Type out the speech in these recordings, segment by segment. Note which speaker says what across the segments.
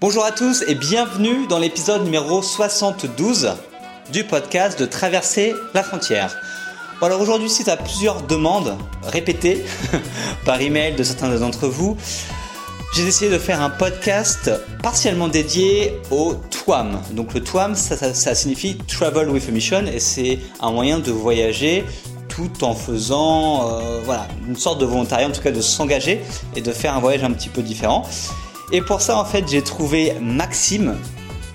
Speaker 1: Bonjour à tous et bienvenue dans l'épisode numéro 72 du podcast de Traverser la frontière. Alors aujourd'hui, suite à plusieurs demandes répétées par email de certains d'entre vous, j'ai décidé de faire un podcast partiellement dédié au TWAM. Donc le TWAM, ça, signifie Travel with a Mission et c'est un moyen de voyager tout en faisant euh, voilà, une sorte de volontariat, en tout cas de s'engager et de faire un voyage un petit peu différent. Et pour ça, en fait, j'ai trouvé Maxime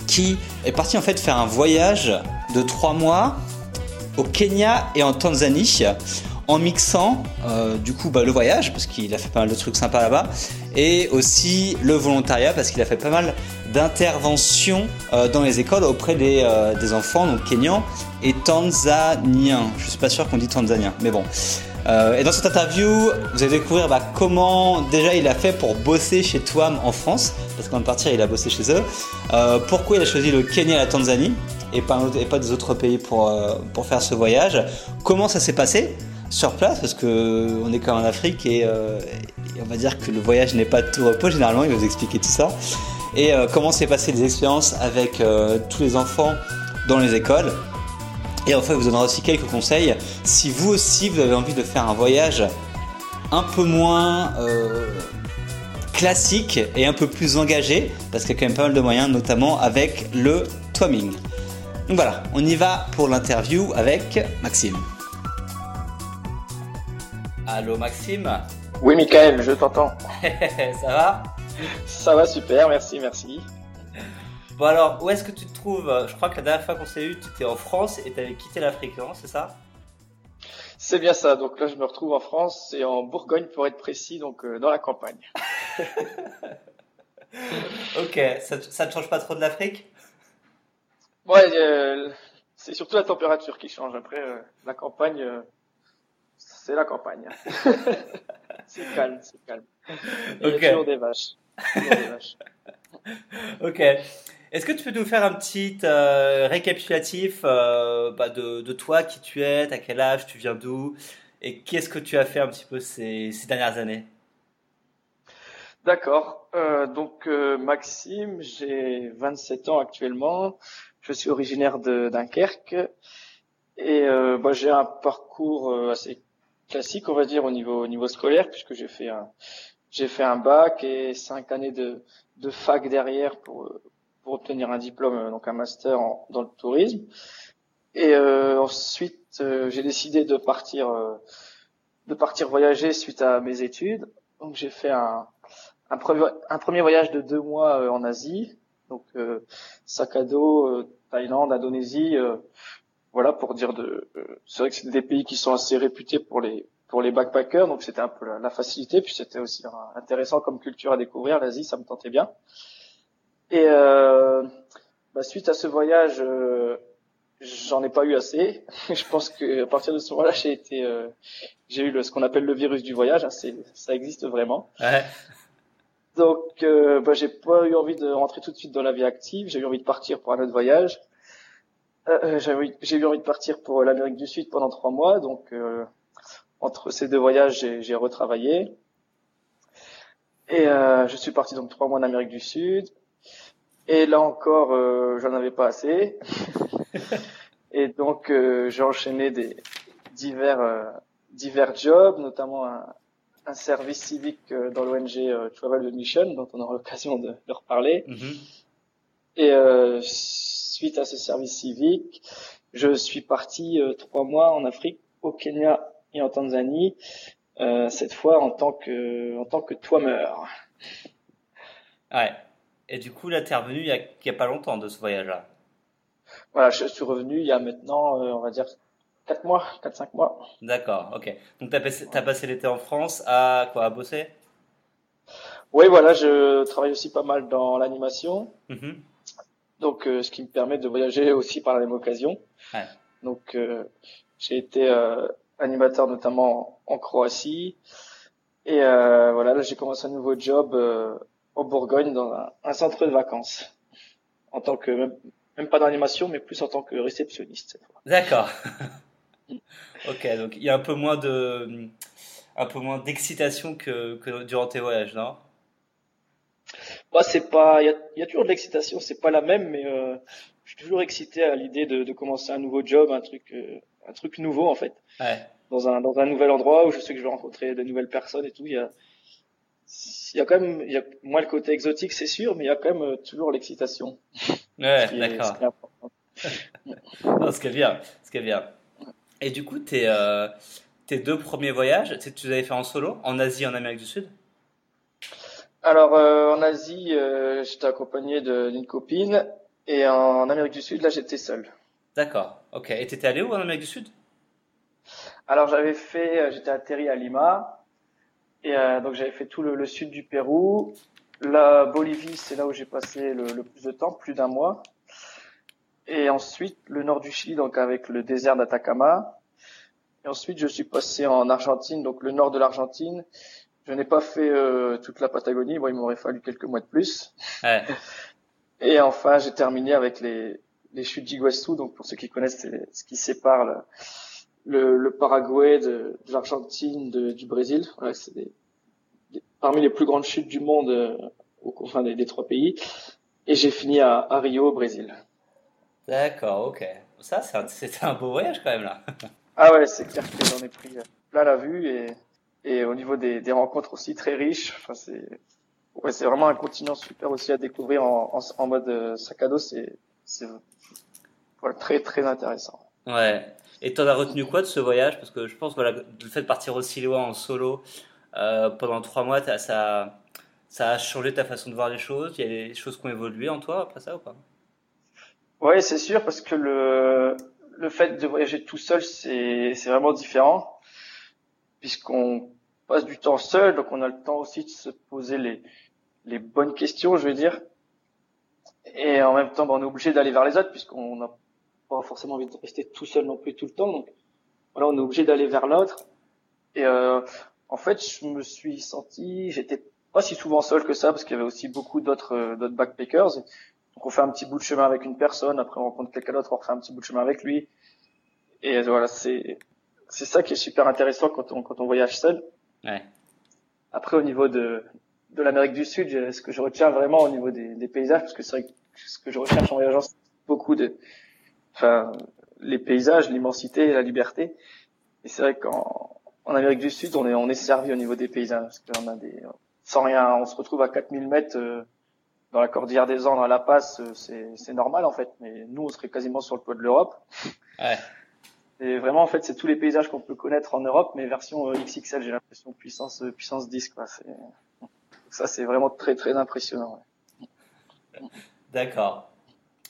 Speaker 1: qui est parti en fait faire un voyage de trois mois au Kenya et en Tanzanie en mixant euh, du coup bah, le voyage parce qu'il a fait pas mal de trucs sympas là-bas et aussi le volontariat parce qu'il a fait pas mal d'interventions euh, dans les écoles auprès des, euh, des, enfants donc kenyans et tanzaniens. Je suis pas sûr qu'on dit tanzanien mais bon. Et dans cette interview, vous allez découvrir bah, comment déjà il a fait pour bosser chez Twam en France, parce qu'en partir il a bossé chez eux. pourquoi il a choisi le Kenya et la Tanzanie et pas, et des autres pays pour, pour faire ce voyage? Comment ça s'est passé sur place? Parce que on est quand même en Afrique euh, et, on va dire que le voyage n'est pas tout repos. Généralement, il va vous expliquer tout ça. Et euh, comment s'est passé les expériences avec euh, tous les enfants dans les écoles? Et enfin, il vous donnera aussi quelques conseils si vous aussi vous avez envie de faire un voyage un peu moins classique et un peu plus engagé, parce qu'il y a quand même pas mal de moyens, notamment avec le twamming. Donc voilà, on y va pour l'interview avec Maxime. Allô Maxime?
Speaker 2: Oui Michael, je t'entends.
Speaker 1: ça va?
Speaker 2: Ça va super, merci, merci.
Speaker 1: Bon alors, où est-ce que tu te trouves Je crois que la dernière fois qu'on s'est eu, tu étais en France et tu avais quitté l'Afrique, non C'est ça?
Speaker 2: C'est bien ça, donc là je me retrouve en France et en Bourgogne pour être précis, donc euh, dans la campagne.
Speaker 1: ok, ça, ne change pas trop de l'Afrique?
Speaker 2: Ouais, euh, c'est surtout la température qui change. Après, euh, la campagne, c'est la campagne. c'est calme, c'est calme. Il y a toujours des vaches.
Speaker 1: ok. Est-ce que tu peux nous faire un petit euh, récapitulatif euh, bah, de, de, toi, qui tu es, à quel âge, tu viens d'où, et qu'est-ce que tu as fait un petit peu ces, ces dernières années?
Speaker 2: D'accord. Euh, donc Maxime, j'ai 27 ans actuellement. Je suis originaire de Dunkerque et bah, j'ai un parcours assez classique, on va dire, au niveau, au niveau scolaire, puisque j'ai fait un, j'ai fait un bac et cinq années de, de fac derrière pour, pour obtenir un diplôme, donc un master en, dans le tourisme. Et euh, ensuite, euh, j'ai décidé de partir, euh, de partir voyager suite à mes études. Donc j'ai fait un, un, premier, un premier voyage de deux mois en Asie, donc sac à dos, Thaïlande, Indonésie, voilà pour dire de euh, c'est vrai que c'est des pays qui sont assez réputés pour les pour les backpackers. Donc c'était un peu la, facilité. Puis c'était aussi intéressant comme culture à découvrir. l'Asie ça me tentait bien et euh, bah, suite à ce voyage euh, j'en ai pas eu assez je pense que à partir de ce moment-là j'ai été euh, j'ai eu le, ce qu'on appelle le virus du voyage hein, c'est ça existe vraiment
Speaker 1: ouais.
Speaker 2: donc euh, bah, j'ai pas eu envie de rentrer tout de suite dans la vie active j'ai eu envie de partir pour un autre voyage euh, euh j'ai eu envie de partir pour l'Amérique du Sud pendant trois mois, donc euh, entre ces deux voyages, j'ai retravaillé. Et euh, je suis parti donc trois mois en Amérique du Sud. Et là encore, euh, j'en avais pas assez. et donc j'ai enchaîné des divers divers jobs, notamment un, un service civique dans l'ONG Travel Mission, dont on aura l'occasion de, de, reparler. Mm-hmm. Et suite à ce service civique, je suis parti euh, trois mois en Afrique, au Kenya et en Tanzanie, euh, cette fois en tant que en tant que toimeur.
Speaker 1: Ouais. Et du coup, là, tu es revenu il y, a, il y a pas longtemps de ce voyage-là.
Speaker 2: Voilà, je suis revenu il y a maintenant, euh, on va dire, 4 mois, 4-5 mois.
Speaker 1: D'accord, ok. Donc, tu as passé, as passé l'été en France à quoi À bosser?
Speaker 2: Oui, voilà, je travaille aussi pas mal dans l'animation.
Speaker 1: Mm
Speaker 2: donc euh, ce qui me permet de voyager aussi par la même occasion. Donc euh, j'ai été animateur notamment en, Croatie et voilà là j'ai commencé un nouveau job en Bourgogne dans un, centre de vacances en tant que même, pas d'animation mais plus en tant que réceptionniste.
Speaker 1: D'accord. ok donc il y a un peu moins de un peu moins d'excitation que, que durant tes voyages non?
Speaker 2: Bah, c'est pas, il y a, y a, toujours de l'excitation, c'est pas la même, mais euh, je suis toujours excité à l'idée de, de, commencer un nouveau job, un truc, euh, un truc nouveau en fait.
Speaker 1: Ouais.
Speaker 2: Dans un, dans un nouvel endroit où je sais que je vais rencontrer de nouvelles personnes et tout. Il y a, il y a quand même, il y a, moi le côté exotique c'est sûr, mais il y a quand même euh, toujours l'excitation.
Speaker 1: Ouais, d'accord. ce qui est bien, ce qui est bien. Et du coup, tes, euh, tes deux premiers voyages, tu les avais fait en solo, en Asie et en Amérique du Sud?
Speaker 2: Alors, euh, en Asie, euh, j'étais accompagné d'une copine, et en Amérique du Sud, là, j'étais seul.
Speaker 1: D'accord, ok. Et t'étais allé où en Amérique du Sud?
Speaker 2: Alors, j'avais fait, j'étais atterri à Lima, et euh, donc j'avais fait tout le, le, sud du Pérou. La Bolivie, c'est là où j'ai passé le, le, plus de temps, plus d'un mois. Et ensuite, le nord du Chili, donc avec le désert d'Atacama. Et ensuite, je suis passé en Argentine, donc le nord de l'Argentine. Je n'ai pas fait euh, toute la Patagonie. Bon, il m'aurait fallu quelques mois de plus.
Speaker 1: Ouais.
Speaker 2: Et enfin, j'ai terminé avec les, les chutes d'Iguassou. Donc, pour ceux qui connaissent, c'est ce qui sépare le, le, le Paraguay de, de l'Argentine, du Brésil. Voilà, c'est des, des, parmi les plus grandes chutes du monde euh, aux confins des, des, trois pays. Et j'ai fini à, à Rio, au Brésil.
Speaker 1: D'accord, ok. Ça, c'était un beau voyage quand même là.
Speaker 2: ah ouais, c'est clair que j'en ai pris plein la vue et, et au niveau des, des rencontres aussi très riches. Enfin, c'est ouais, c'est vraiment un continent super aussi à découvrir en, en, en mode euh, sac à dos. C'est c'est voilà, très très intéressant.
Speaker 1: Ouais. Et t'en as retenu quoi de ce voyage? Parce que je pense voilà le fait de partir aussi loin en solo euh, pendant trois mois, ça a changé ta façon de voir les choses? Il y a des choses qui ont évolué en toi après ça ou pas?
Speaker 2: Oui, c'est sûr, parce que le, le fait de voyager tout seul, c'est, c'est vraiment différent, puisqu'on passe du temps seul, donc on a le temps aussi de se poser les, les bonnes questions, je veux dire. Et en même temps, ben, on est obligé d'aller vers les autres, puisqu'on n'a pas forcément envie de rester tout seul non plus tout le temps. Donc voilà, on est obligé d'aller vers l'autre. Et euh, en fait, je me suis senti, j'étais pas si souvent seul que ça, parce qu'il y avait aussi beaucoup d'autres, d'autres backpackers. Donc on fait un petit bout de chemin avec une personne, après on rencontre quelqu'un d'autre, on refait un petit bout de chemin avec lui. Et voilà, c'est c'est ça qui est super intéressant quand on quand on voyage seul.
Speaker 1: Ouais.
Speaker 2: Après au niveau de de l'Amérique du Sud, ce que je retiens vraiment au niveau des, des paysages, parce que c'est vrai que ce que je recherche en voyageant, c'est beaucoup de, enfin, les paysages, l'immensité, la liberté. Et c'est vrai qu'en en Amérique du Sud, on est on est servi au niveau des paysages, parce qu'on a des, sans rien, on se retrouve à 4000 mètres. Euh, dans la cordillère des Andes, à La Paz, c'est normal en fait. Mais nous, on serait quasiment sur le toit de l'Europe.
Speaker 1: Ouais.
Speaker 2: Et vraiment, en fait, c'est tous les paysages qu'on peut connaître en Europe, mais version euh, XXL, j'ai l'impression puissance euh, puissance 10 quoi. Ça, c'est vraiment très très impressionnant.
Speaker 1: Ouais. D'accord.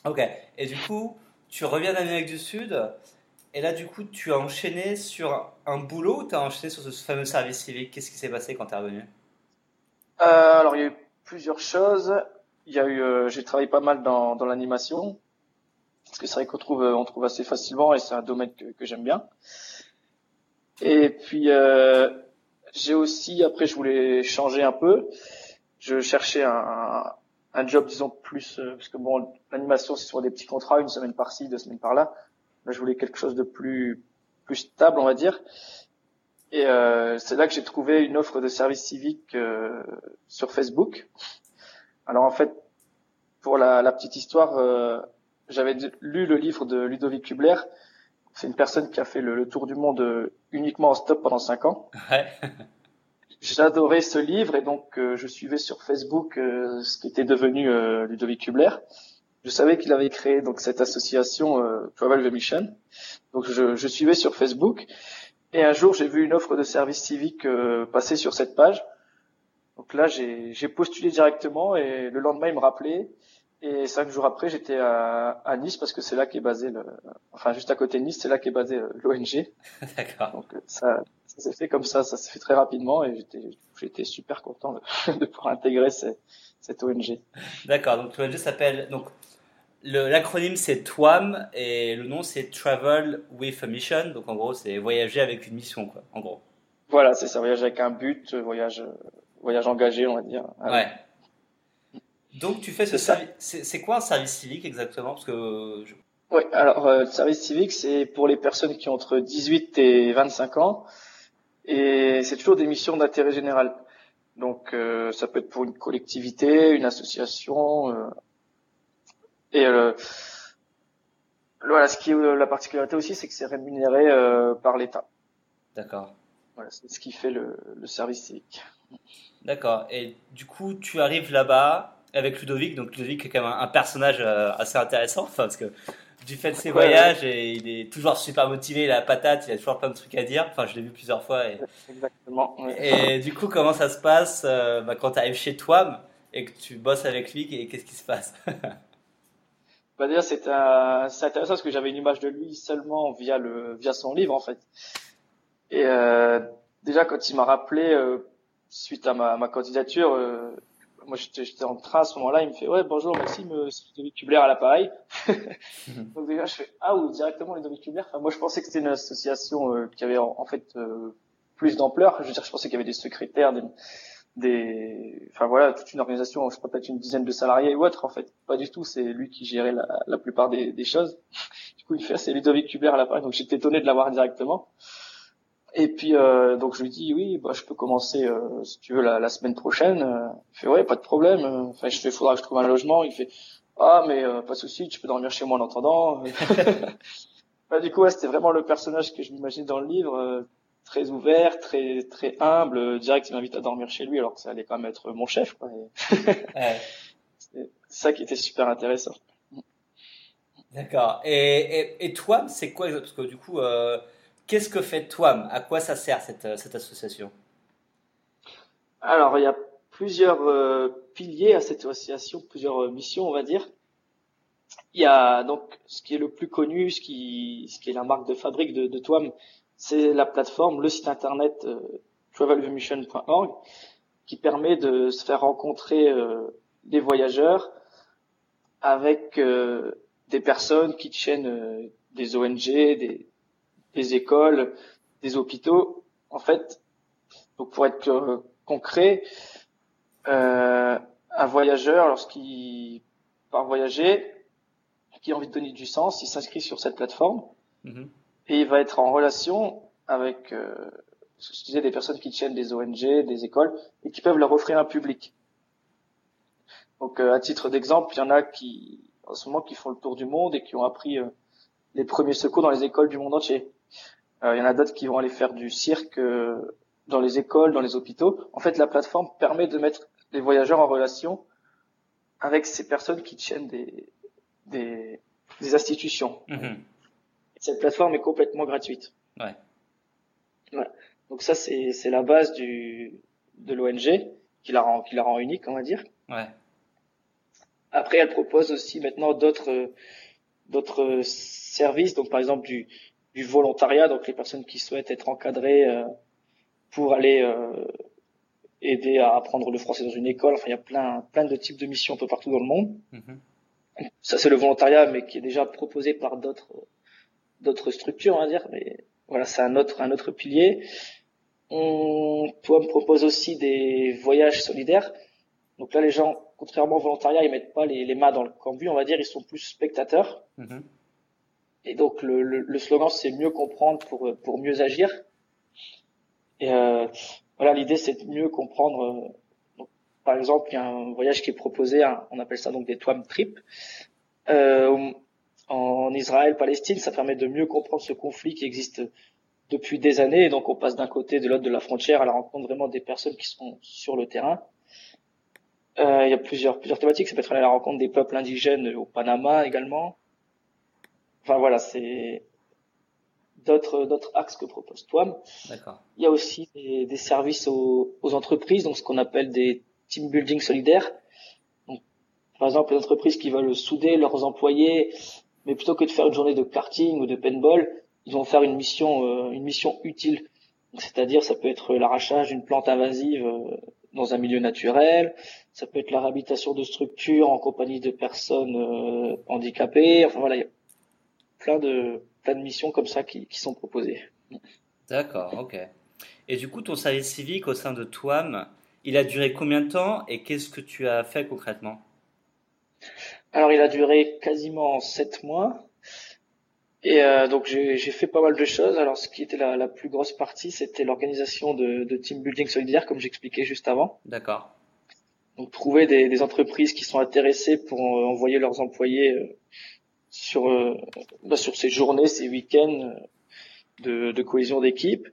Speaker 1: Ok. Et du coup, tu reviens d'Amérique du Sud. Et là, du coup, tu as enchaîné sur un boulot ou tu as enchaîné sur ce fameux service civique? Qu'est-ce qui s'est passé quand tu es revenu?
Speaker 2: Euh, Alors, il y a eu plusieurs choses il y a eu, euh, j'ai travaillé pas mal dans, l'animation, parce que c'est vrai qu'on trouve, on trouve assez facilement et c'est un domaine que, j'aime bien. Et puis euh, j'ai aussi, après, je voulais changer un peu. Je cherchais un, un job, disons plus, euh, parce que bon, l'animation c'est sur des petits contrats, une semaine par-ci, deux semaines par-là. Là, je voulais quelque chose de plus plus stable, on va dire. Et euh, c'est là que j'ai trouvé une offre de service civique euh, sur Facebook. Alors en fait, pour la, la petite histoire, euh, j'avais lu le livre de Ludovic Kubler. C'est une personne qui a fait le, le, tour du monde euh, uniquement en stop pendant cinq ans.
Speaker 1: Ouais.
Speaker 2: J'adorais ce livre et donc euh, je suivais sur Facebook euh, ce qui était devenu euh, Ludovic Kubler. Je savais qu'il avait créé donc cette association Travel the Mission. Donc je, je, suivais sur Facebook et un jour j'ai vu une offre de service civique passer sur cette page. Donc là, j'ai postulé directement et le lendemain, il me rappelait. Et cinq jours après, j'étais à, à, Nice parce que c'est là qu'est basé le, enfin juste à côté de Nice, c'est là qu'est basé l'ONG.
Speaker 1: D'accord.
Speaker 2: Donc ça, ça s'est fait comme ça, ça s'est fait très rapidement et j'étais, super content de, de pouvoir intégrer cette, cette ONG.
Speaker 1: D'accord. Donc l'ONG s'appelle donc l'acronyme c'est TWAM et le nom c'est Travel with a Mission. Donc en gros, c'est voyager avec une mission quoi. En gros.
Speaker 2: Voilà, c'est ça, voyager avec un but, voyage voyage engagé, on va dire.
Speaker 1: Ouais. Donc tu fais ce service. C'est quoi un service civique exactement? Parce que. Je...
Speaker 2: Oui, alors euh, le service civique, c'est pour les personnes qui ont entre 18 et 25 ans, et c'est toujours des missions d'intérêt général. Donc ça peut être pour une collectivité, une association. et voilà, ce qui est la particularité aussi, c'est que c'est rémunéré par l'État.
Speaker 1: D'accord.
Speaker 2: Voilà, c'est ce qui fait le, service civique.
Speaker 1: D'accord. Et du coup, tu arrives là-bas avec Ludovic. Donc Ludovic est quand même un, personnage euh, assez intéressant, parce que du fait de ses voyages, et il est toujours super motivé, il a la patate, il a toujours plein de trucs à dire. Enfin, je l'ai vu plusieurs fois. Et...
Speaker 2: Exactement.
Speaker 1: Et du coup, comment ça se passe euh, bah, quand tu arrives chez toi et que tu bosses avec lui et qu'est-ce qui se passe?
Speaker 2: Bah déjà c'est intéressant parce que j'avais une image de lui seulement via le via son livre en fait et euh, déjà, quand il m'a rappelé euh, suite à ma, ma candidature, euh, moi j'étais en train à ce moment-là, il me fait ouais bonjour Maxime, c'est Ludovic Kubler à l'appareil. Donc déjà je fais ah ou directement Ludovic Kubler. Enfin, moi je pensais que c'était une association qui avait en, fait plus d'ampleur. Je veux dire, je pensais qu'il y avait des secrétaires, des, des, enfin voilà, toute une organisation, je pas peut-être une dizaine de salariés ou autre. En fait, pas du tout. C'est lui qui gérait la, la plupart des, des, choses. Du coup, il fait c'est Ludovic Kubler à l'appareil. Donc j'étais étonné de l'avoir directement. Et puis euh, donc je lui dis oui, bah je peux commencer euh, si tu veux la, la semaine prochaine. Euh, il fait ouais, pas de problème. Enfin je fais faudra que je trouve un logement. Il fait ah mais pas de souci, tu peux dormir chez moi en attendant. bah, du coup ouais, c'était vraiment le personnage que je m'imaginais dans le livre, très ouvert, très très humble. Direct il m'invite à dormir chez lui alors que ça allait quand même être mon chef. Quoi. ouais. C'est ça qui était super intéressant.
Speaker 1: D'accord. Et, et, et toi, c'est quoi Parce que du coup, euh, Qu'est-ce que fait TWAM? À quoi ça sert cette, euh, cette association?
Speaker 2: Alors, il y a plusieurs euh, piliers à cette association, plusieurs euh, missions, on va dire. Il y a donc ce qui est le plus connu, ce qui, ce qui est la marque de fabrique de, de TWAM, c'est la plateforme, le site internet euh, qui permet de se faire rencontrer des voyageurs avec des personnes qui tiennent des ONG, des, des écoles, des hôpitaux. En fait, donc pour être euh, concret, euh, un voyageur, lorsqu'il part voyager, qui a envie de donner du sens, il s'inscrit sur cette plateforme mhm. et il va être en relation avec, euh, je disais, des personnes qui tiennent des ONG, des écoles et qui peuvent leur offrir un public. Donc, euh, à titre d'exemple, il y en a qui, en ce moment, qui font le tour du monde et qui ont appris les premiers secours dans les écoles du monde entier. Euh, il y en a d'autres qui vont aller faire du cirque euh, dans les écoles, dans les hôpitaux. En fait, la plateforme permet de mettre les voyageurs en relation avec ces personnes qui tiennent des, des, des institutions. Mhm. Cette plateforme est complètement gratuite. Ouais. ouais. Donc ça, c'est, c'est la base du, de l'ONG qui la rend, qui la rend unique, on va dire. Ouais. Après, elle propose aussi maintenant d'autres, d'autres services. Donc, par exemple, du, du volontariat, donc les personnes qui souhaitent être encadrées euh, pour aller euh, aider à apprendre le français dans une école. Enfin, il y a plein, plein de types de missions un peu partout dans le monde. Mhm. Ça, c'est le volontariat, mais qui est déjà proposé par d'autres, d'autres structures, on va dire. Mais voilà, c'est un autre, un autre pilier. On, toi, me propose aussi des voyages solidaires. Donc là, les gens, contrairement au volontariat, ils mettent pas les, les mains dans le cambouis, on va dire, ils sont plus spectateurs. Mhm. Et donc le, le, le slogan c'est mieux comprendre pour pour mieux agir. Et euh, voilà, l'idée c'est de mieux comprendre. Euh, par exemple, il y a un voyage qui est proposé, on appelle ça donc des Twam Trips. Euh, en Israël, Palestine, ça permet de mieux comprendre ce conflit qui existe depuis des années. Et donc on passe d'un côté de l'autre de la frontière à la rencontre vraiment des personnes qui sont sur le terrain. Euh, il y a plusieurs plusieurs thématiques. Ça peut être à la rencontre des peuples indigènes au Panama également. Enfin voilà, c'est d'autres d'autres axes que propose. D'accord. Il y a aussi des, des services aux, aux, entreprises, donc ce qu'on appelle des team building solidaires. Donc, par exemple, les entreprises qui veulent souder leurs employés, mais plutôt que de faire une journée de karting ou de paintball, ils vont faire une mission euh, une mission utile. C'est-à-dire, ça peut être l'arrachage d'une plante invasive euh, dans un milieu naturel, ça peut être la réhabilitation de structures en compagnie de personnes euh, handicapées. Enfin voilà, plein de, plein de missions comme ça qui, qui sont proposées.
Speaker 1: D'accord, ok. Et du coup, ton service civique au sein de TWAM, il a duré combien de temps et qu'est-ce que tu as fait concrètement?
Speaker 2: Alors, il a duré quasiment sept mois. Et euh, donc j'ai fait pas mal de choses. Alors ce qui était la, la plus grosse partie, c'était l'organisation de, de team building solidaire, comme j'expliquais juste avant.
Speaker 1: D'accord.
Speaker 2: Donc trouver des, des, entreprises qui sont intéressées pour euh, envoyer leurs employés euh, sur euh, bah, sur ces journées, ces week-ends de, de cohésion d'équipe.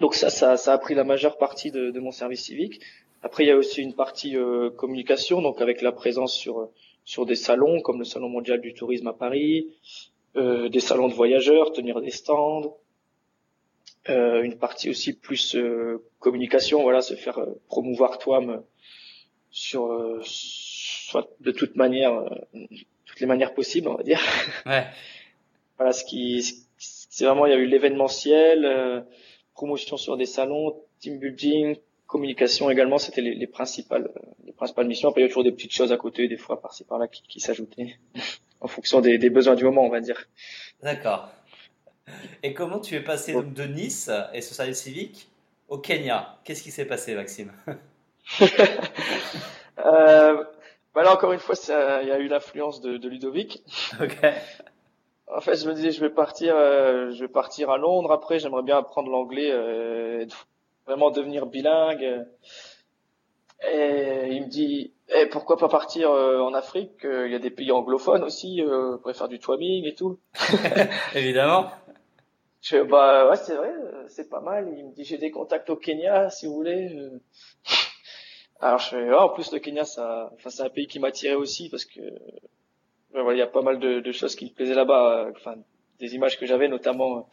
Speaker 2: Donc ça, ça, ça a pris la majeure partie de, de, mon service civique. Après, il y a aussi une partie communication, donc avec la présence sur sur des salons comme le Salon mondial du tourisme à Paris, euh, des salons de voyageurs, tenir des stands, euh, une partie aussi plus euh, communication, voilà, se faire euh, promouvoir toi sur euh, soit de toute manière, toutes les manières possibles, on va dire.
Speaker 1: Ouais.
Speaker 2: voilà, ce qui, c'est vraiment, il y a eu l'événementiel, promotion sur des salons, team building, communication également, c'était les, les, principales, les principales missions. Après, il y a toujours des petites choses à côté, des fois par-ci par-là, qui, qui s'ajoutaient en fonction des, des, besoins du moment, on va dire.
Speaker 1: D'accord. Et comment tu es passé donc de Nice et ce service civique au Kenya? Qu'est-ce qui s'est passé, Maxime?
Speaker 2: Euh, bah là, encore une fois, il y a eu l'influence de, de, Ludovic.
Speaker 1: Ok.
Speaker 2: En fait, je me disais, je vais partir, euh, je vais partir à Londres. Après, j'aimerais bien apprendre l'anglais, euh, vraiment devenir bilingue. Et il me dit, eh, pourquoi pas partir euh, en Afrique? Il y a des pays anglophones aussi, euh, on pourrait faire du twamming et tout.
Speaker 1: Évidemment.
Speaker 2: Je bah ouais, c'est vrai, euh, c'est pas mal. Il me dit, j'ai des contacts au Kenya, si vous voulez. Euh. Alors je fais, en plus le Kenya, ça, enfin c'est un pays qui m'attirait aussi parce que voilà, il y a pas mal de, de choses qui me plaisaient là-bas. Enfin, des images que j'avais, notamment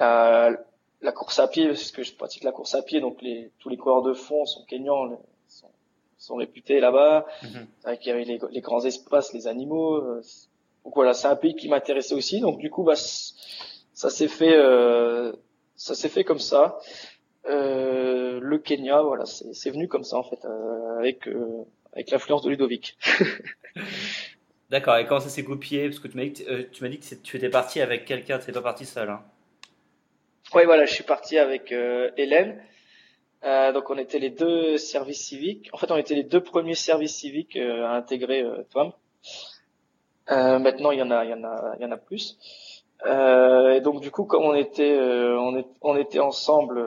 Speaker 2: euh, la course à pied, parce que je pratique la course à pied, donc les, tous les coureurs de fond sont kényans, sont, sont réputés là-bas, mm avec il y avait les, les, grands espaces, les animaux. Euh, donc voilà, c'est un pays qui m'intéressait aussi. Donc du coup, bah, ça s'est fait, euh, ça s'est fait comme ça. Euh, le Kenya, voilà, c'est venu comme ça en fait, euh, avec euh, avec l'influence de Ludovic.
Speaker 1: D'accord. Et comment ça s'est copié Parce que tu m'as dit, tu m'as dit que tu étais parti avec quelqu'un, tu n'étais pas parti seul. Hein.
Speaker 2: Oui, voilà, je suis parti avec euh, Hélène. Euh, donc on était les deux services civiques. En fait, on était les deux premiers services civiques euh, à intégrer. Euh, maintenant, il y en a, il y en a, il y en a plus. et donc du coup, comme on était, on, est, on était ensemble,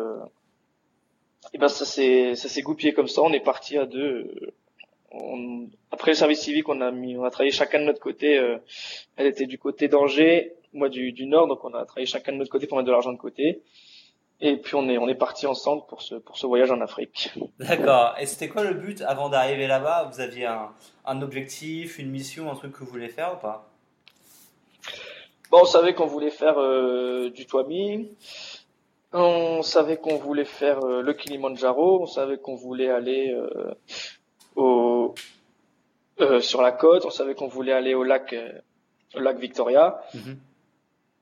Speaker 2: et ben ça s'est, ça s'est goupillé comme ça. On est parti à deux. On, après le service civique, on a mis, on a travaillé chacun de notre côté. elle était du côté d'Angers, moi du, du, nord, donc on a travaillé chacun de notre côté pour mettre de l'argent de côté. Et puis on est on est parti ensemble pour ce pour ce voyage en Afrique.
Speaker 1: D'accord. Et c'était quoi le but avant d'arriver là-bas? Vous aviez un, un objectif, une mission, un truc que vous voulez faire ou pas?
Speaker 2: Bon, on savait qu'on voulait faire euh, du Twami. On savait qu'on voulait faire euh, le Kilimanjaro. On savait qu'on voulait aller euh, au euh, sur la côte. On savait qu'on voulait aller au lac au lac Victoria. Mm-hmm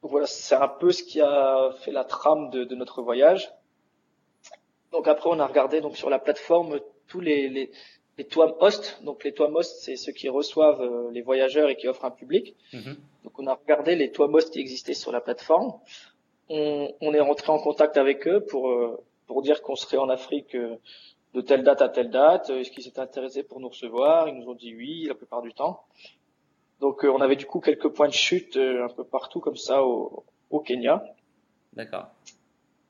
Speaker 2: voilà, c'est un peu ce qui a fait la trame de, de, notre voyage. Donc après, on a regardé donc sur la plateforme tous les, les, les host. Donc les toits host, c'est ceux qui reçoivent euh, les voyageurs et qui offrent un public. Mhm. Donc on a regardé les toits host qui existaient sur la plateforme. On, on est rentré en contact avec eux pour euh, pour dire qu'on serait en Afrique euh, de telle date à telle date. Est-ce qu'ils étaient intéressés pour nous recevoir? Ils nous ont dit oui la plupart du temps. Donc euh, on avait du coup quelques points de chute euh, un peu partout comme ça au, au Kenya.
Speaker 1: D'accord.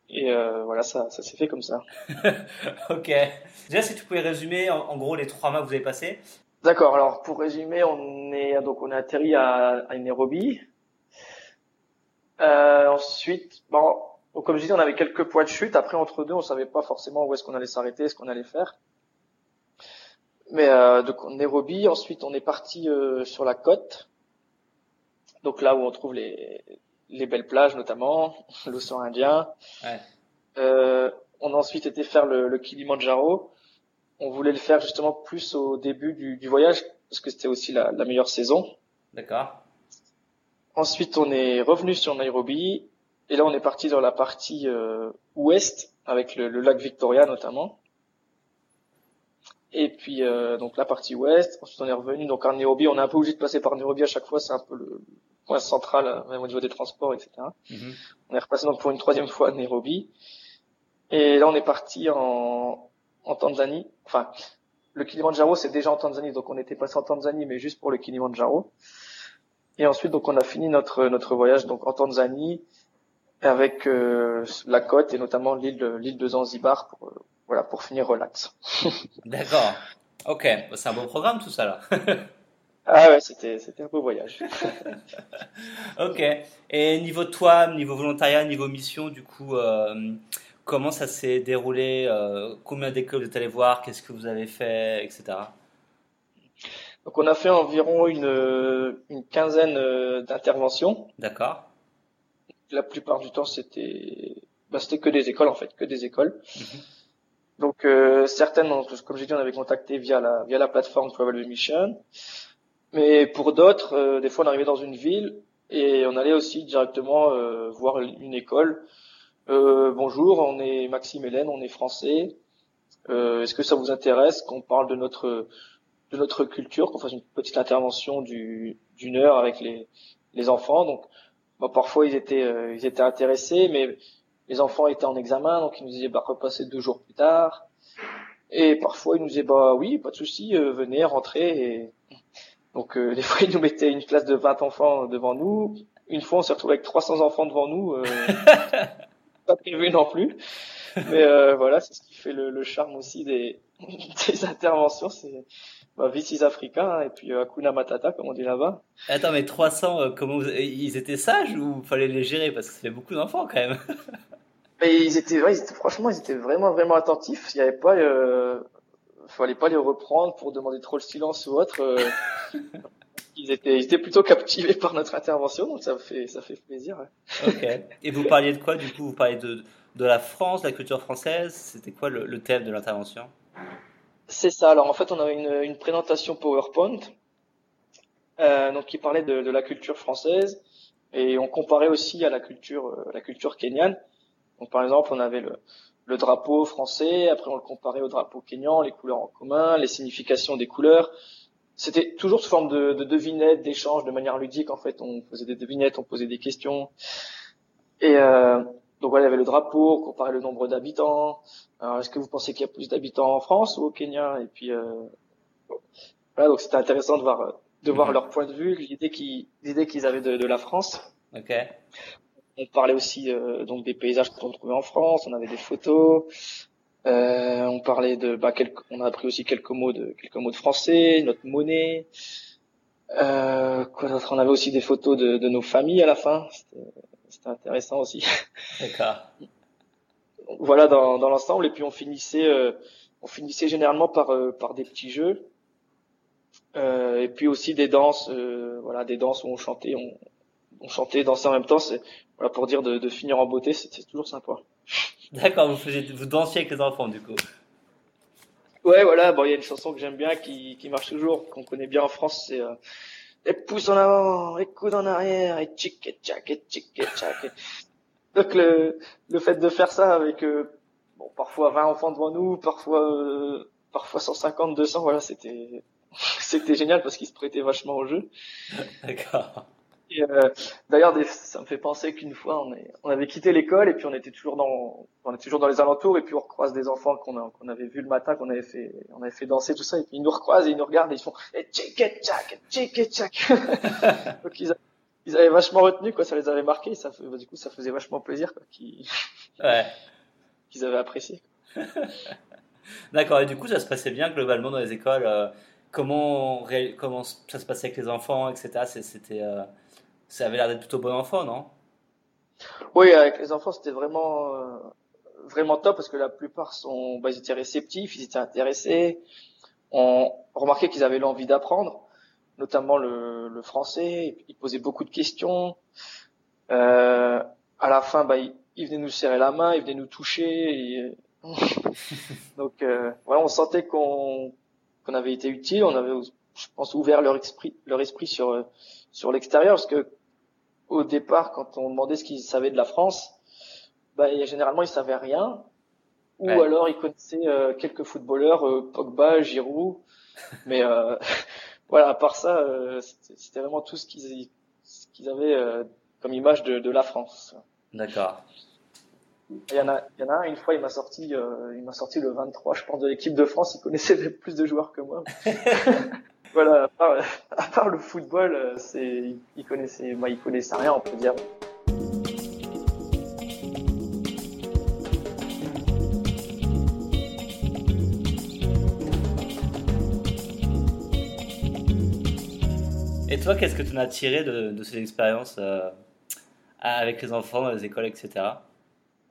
Speaker 2: Et euh, voilà, ça, ça s'est fait comme ça.
Speaker 1: ok. Déjà, si tu pouvais résumer en, gros les trois mois que vous avez passés.
Speaker 2: D'accord. Alors pour résumer, on est donc on est atterri à, à Nairobi. Euh, ensuite, bon, comme je disais, on avait quelques points de chute. Après, entre deux, on savait pas forcément où est-ce qu'on allait s'arrêter, ce qu'on allait faire. Mais euh, donc Nairobi, ensuite on est parti euh, sur la côte, donc là où on trouve les, les belles plages notamment, l'océan Indien. Ouais. Euh, on a ensuite été faire le, le, Kilimanjaro. On voulait le faire justement plus au début du, du voyage parce que c'était aussi la, la, meilleure saison.
Speaker 1: D'accord.
Speaker 2: Ensuite on est revenu sur Nairobi et là on est parti dans la partie euh, ouest avec le, le lac Victoria notamment. Et puis euh, donc la partie ouest. Ensuite on est revenu donc à Nairobi. On est un peu obligé de passer par Nairobi à chaque fois. C'est un peu le point central même au niveau des transports, etc. Mm-hmm. On est repassé donc pour une troisième fois à Nairobi. Et là on est parti en, en Tanzanie. Enfin le Kilimanjaro c'est déjà en Tanzanie donc on était passé en Tanzanie mais juste pour le Kilimanjaro. Et ensuite, donc, on a fini notre notre voyage donc en Tanzanie avec euh, la côte et notamment l'île l'île de Zanzibar pour euh, voilà pour finir relax.
Speaker 1: D'accord. Ok, c'est un bon programme tout ça là.
Speaker 2: ah ouais, c'était c'était un beau voyage.
Speaker 1: ok. Et niveau toi, niveau volontariat, niveau mission, du coup, euh, comment ça s'est déroulé Combien d'écoles vous êtes allé voir Qu'est-ce que vous avez fait, etc.
Speaker 2: Donc on a fait environ une, une quinzaine euh, d'interventions.
Speaker 1: D'accord.
Speaker 2: La plupart du temps c'était bah, c'était que des écoles en fait, que des écoles. Mhm. Donc euh, certaines, comme j'ai dit, on avait contacté via la via la plateforme Travel Mission. Mais pour d'autres, euh, des fois on arrivait dans une ville et on allait aussi directement voir une école. bonjour, on est Maxime Hélène, on est français. Est-ce que ça vous intéresse qu'on parle de notre de notre culture, qu'on fasse une petite intervention d'une heure avec les, les enfants. Donc, bah, parfois ils étaient euh, ils étaient intéressés, mais les enfants étaient en examen, donc ils nous disaient bah repasser deux jours plus tard. Et parfois ils nous disaient bah oui, pas de souci, euh, venez, rentrez. Et... Donc euh, des fois ils nous mettaient une classe de 20 enfants devant nous. Une fois on s'est retrouvé avec 300 enfants devant nous. pas prévu non plus. Mais voilà, c'est ce qui fait le, le charme aussi des, des interventions. C'est bah, Vicis africain et puis euh, Hakuna Matata comme on dit là-bas.
Speaker 1: Attends mais 300 euh, comment ils étaient sages ou fallait les gérer? Parce que ça fait beaucoup d'enfants quand même.
Speaker 2: mais ils étaient, ouais, ils étaient franchement ils étaient vraiment vraiment attentifs. Il y avait pas euh, fallait pas les reprendre pour demander trop le silence ou autre. Euh. ils étaient ils étaient plutôt captivés par notre intervention donc ça fait ça fait plaisir.
Speaker 1: Ok. Et vous parliez de quoi du coup? Vous parliez de de la France, la culture française. C'était quoi le, thème de l'intervention?
Speaker 2: C'est ça. Alors en fait, on avait une, une présentation PowerPoint euh, donc qui parlait de, de, la culture française et on comparait aussi à la culture euh, la culture kenyane. Donc par exemple, on avait le, le, drapeau français, après on le comparait au drapeau kenyan, les couleurs en commun, les significations des couleurs. C'était toujours sous forme de, de devinettes, d'échanges, de manière ludique. En fait, on faisait des devinettes, on posait des questions. Et euh, donc voilà, il y avait le drapeau, on comparait le nombre d'habitants, alors, est-ce que vous pensez qu'il y a plus d'habitants en France ou au Kenya? Et puis, euh, voilà, donc c'était intéressant de voir, de voir mhm. leur point de vue, l'idée qu'ils, l'idée qu'ils avaient de, de, la France.
Speaker 1: Ok.
Speaker 2: On parlait aussi euh, donc des paysages qu'on trouvait en France. On avait des photos. Euh, on parlait de, bah, quelques, on a appris aussi quelques mots de, quelques mots de français, notre monnaie. Euh, quoi d'autre? On avait aussi des photos de, de nos familles à la fin. C'était, c'était intéressant aussi.
Speaker 1: D'accord
Speaker 2: voilà dans, dans l'ensemble. Et puis on finissait, euh, on finissait généralement par euh, par des petits jeux. Euh, et puis aussi des danses, voilà, des danses où on chantait, on, on chantait, dansait en même temps. C'est voilà pour dire de, de finir en beauté, c'était toujours sympa.
Speaker 1: D'accord, vous faisiez, vous dansiez avec les enfants du coup.
Speaker 2: Ouais, voilà. Bon, il y a une chanson que j'aime bien qui, qui marche toujours, qu'on connaît bien en France, c'est les pouces en avant, les coudes en arrière, et tchic et tchac et tchic et tchac. Donc le, le fait de faire ça avec euh, bon, parfois 20 enfants devant nous, parfois euh, parfois 150, 200, voilà, c'était c'était génial parce qu'ils se prêtaient vachement au jeu.
Speaker 1: D'accord.
Speaker 2: Euh, D'ailleurs, ça me fait penser qu'une fois, on, est, on avait quitté l'école et puis on était toujours dans, on était toujours dans les alentours et puis on recroise des enfants qu'on avait vu le matin, qu'on avait fait, on avait fait danser tout ça et puis ils nous recroisent et ils nous regardent et ils font, et tchik et tchak, tchik et tchak. Donc ils, ils avaient vachement retenu quoi, ça les avait marqués, ça du coup ça faisait vachement plaisir quoi, qu'ils
Speaker 1: ouais.
Speaker 2: qu'ils avaient apprécié.
Speaker 1: D'accord, et du coup ça se passait bien globalement dans les écoles. Euh, comment comment ça se passait avec les enfants, etc. C'était euh, ça avait l'air d'être plutôt bon enfant, non?
Speaker 2: Oui, avec les enfants c'était vraiment euh, vraiment top parce que la plupart sont bah, ils étaient réceptifs, ils étaient intéressés. On remarquait qu'ils avaient l'envie d'apprendre notamment le, le français. Il posait beaucoup de questions. Euh, à la fin, bah, il, il, venait nous serrer la main, il venait nous toucher. Donc, euh, voilà, on sentait qu'on qu'on avait été utile. On avait, je pense, ouvert leur esprit, leur esprit sur sur l'extérieur, parce que au départ, quand on demandait ce qu'ils savaient de la France, bah, généralement ils savaient rien, ou alors ils connaissaient euh, quelques footballeurs, euh, Pogba, Giroud, mais euh, voilà, à part ça, euh, c'était vraiment tout ce qu'ils qu'ils avaient euh, comme image de, de la France.
Speaker 1: D'accord.
Speaker 2: Il y en a, il y en a un, une fois, il m'a sorti, euh, il m'a sorti le 23, je pense, de l'équipe de France. Il connaissait plus de joueurs que moi. Voilà, à part, le football, euh, c'est, il connaissait, moi, il connaissait rien, on peut dire.
Speaker 1: Et toi, qu'est-ce que tu as tiré de, de cette expérience euh, avec les enfants dans les écoles, etc.